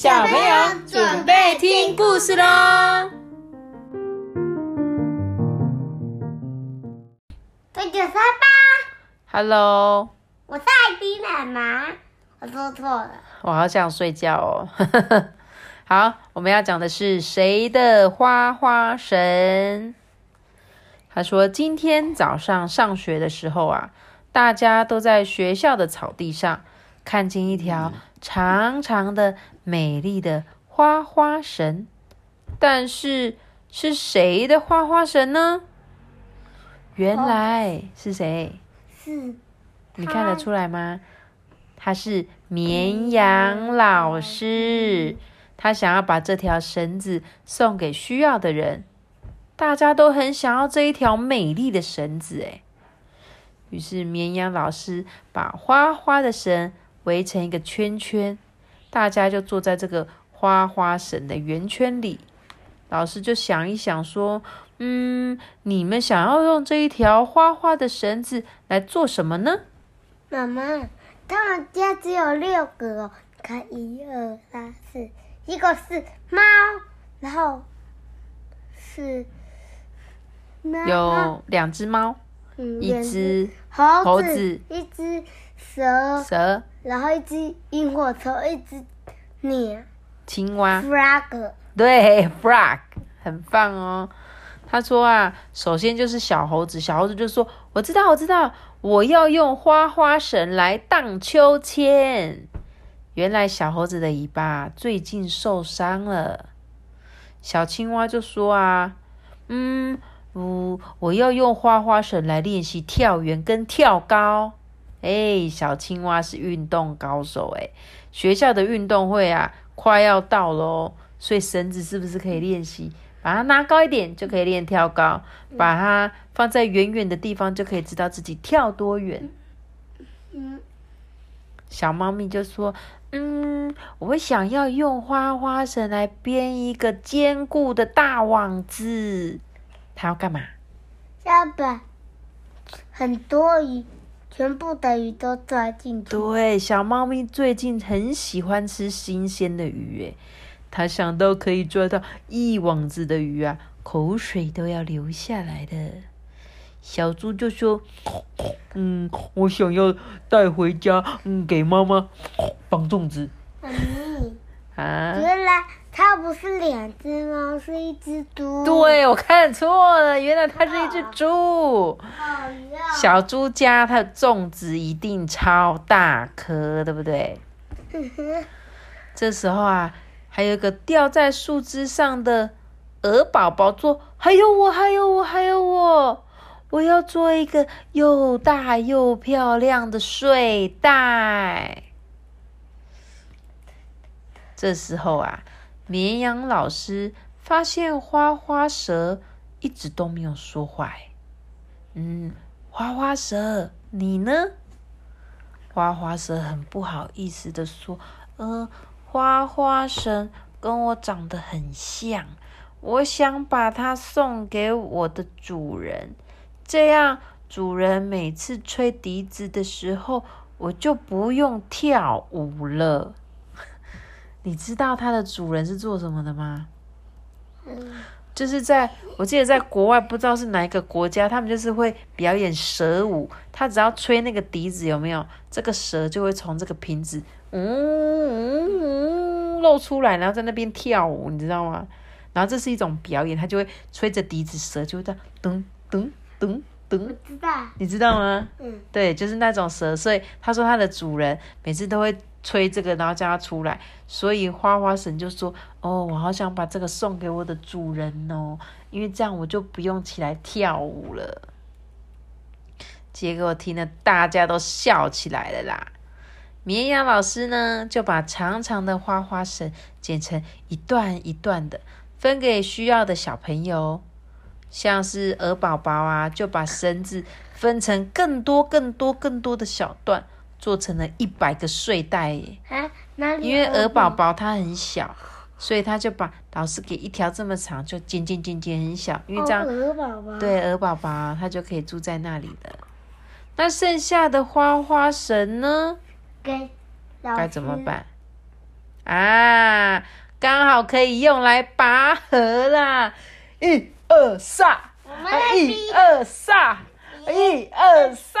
小朋友准备听故事喽！这就是爸。Hello，我是艾迪奶妈，我说错了。我好想睡觉哦。好，我们要讲的是谁的花花神？他说，今天早上上学的时候啊，大家都在学校的草地上看见一条长长的、美丽的花花绳。但是是谁的花花绳呢？原来是谁？是你看得出来吗？他是绵羊老师，他想要把这条绳子送给需要的人。大家都很想要这一条美丽的绳子，哎。于是绵羊老师把花花的绳围成一个圈圈，大家就坐在这个花花绳的圆圈里。老师就想一想说：“嗯，你们想要用这一条花花的绳子来做什么呢？”妈妈，他们家只有六个哦，看一二三四，一个是猫，然后是有两只猫，一只猴猴子一只蛇，蛇、然后一只萤火虫，一只鸟青蛙，，frog。对，frog，很棒哦。他说啊，首先就是小猴子，小猴子就说：“我知道，我知道，我要用花花绳来荡秋千。”原来小猴子的尾巴最近受伤了。小青蛙就说啊，嗯，我我要用花花绳来练习跳远跟跳高。哎，小青蛙是运动高手哎，学校的运动会啊快要到了哦，所以绳子是不是可以练习？把它拿高一点就可以练跳高，把它放在远远的地方就可以知道自己跳多远。嗯，小猫咪就说：“嗯，我想要用花花绳来编一个坚固的大网子。它要干嘛？要把很多鱼，全部的鱼都抓进去。对，小猫咪最近很喜欢吃新鲜的鱼，诶，它想到可以抓到一网子的鱼啊，口水都要流下来的。小猪就说：“嗯，我想要带回家，嗯，给妈妈绑粽子妈咪，啊。”原来它不是两只猫，是一只猪。对，我看错了，原来它是一只猪。小猪家它的粽子一定超大颗，对不对？这时候啊，还有一个吊在树枝上的鹅宝宝说：“还有我，还有我，还有我，我要做一个又大又漂亮的睡袋。”这时候啊，绵羊老师发现花花蛇一直都没有说话。嗯，花花蛇，你呢？花花蛇很不好意思的说：“呃，花花神跟我长得很像，我想把它送给我的主人，这样主人每次吹笛子的时候，我就不用跳舞了。你知道它的主人是做什么的吗？嗯就是在我记得在国外，不知道是哪一个国家，他们就是会表演蛇舞。他只要吹那个笛子，有没有？这个蛇就会从这个瓶子，嗯嗯嗯露出来，然后在那边跳舞，你知道吗？然后这是一种表演，他就会吹着笛子，蛇就会这样噔噔噔我噔，知道。你知道吗？嗯，对，就是那种蛇，所以他说他的主人每次都会吹这个，然后叫它出来。所以花花神就说：“哦，我好想把这个送给我的主人哦，因为这样我就不用起来跳舞了。”结果听了大家都笑起来了啦。绵羊老师呢，就把长长的花花绳剪成一段一段的，分给需要的小朋友。像是鹅宝宝啊，就把绳子分成更多、更多、更多的小段，做成了一百个睡袋耶。啊，哪里？因为鹅宝宝它很小，所以他就把老师给一条这么长，就剪剪剪剪很小，因为这样、哦鹅宝宝。。对鹅宝宝啊，它就可以住在那里的。那剩下的花花绳呢？给该怎么？办？啊，刚好可以用来拔河啦！一二三，一二三，一二三。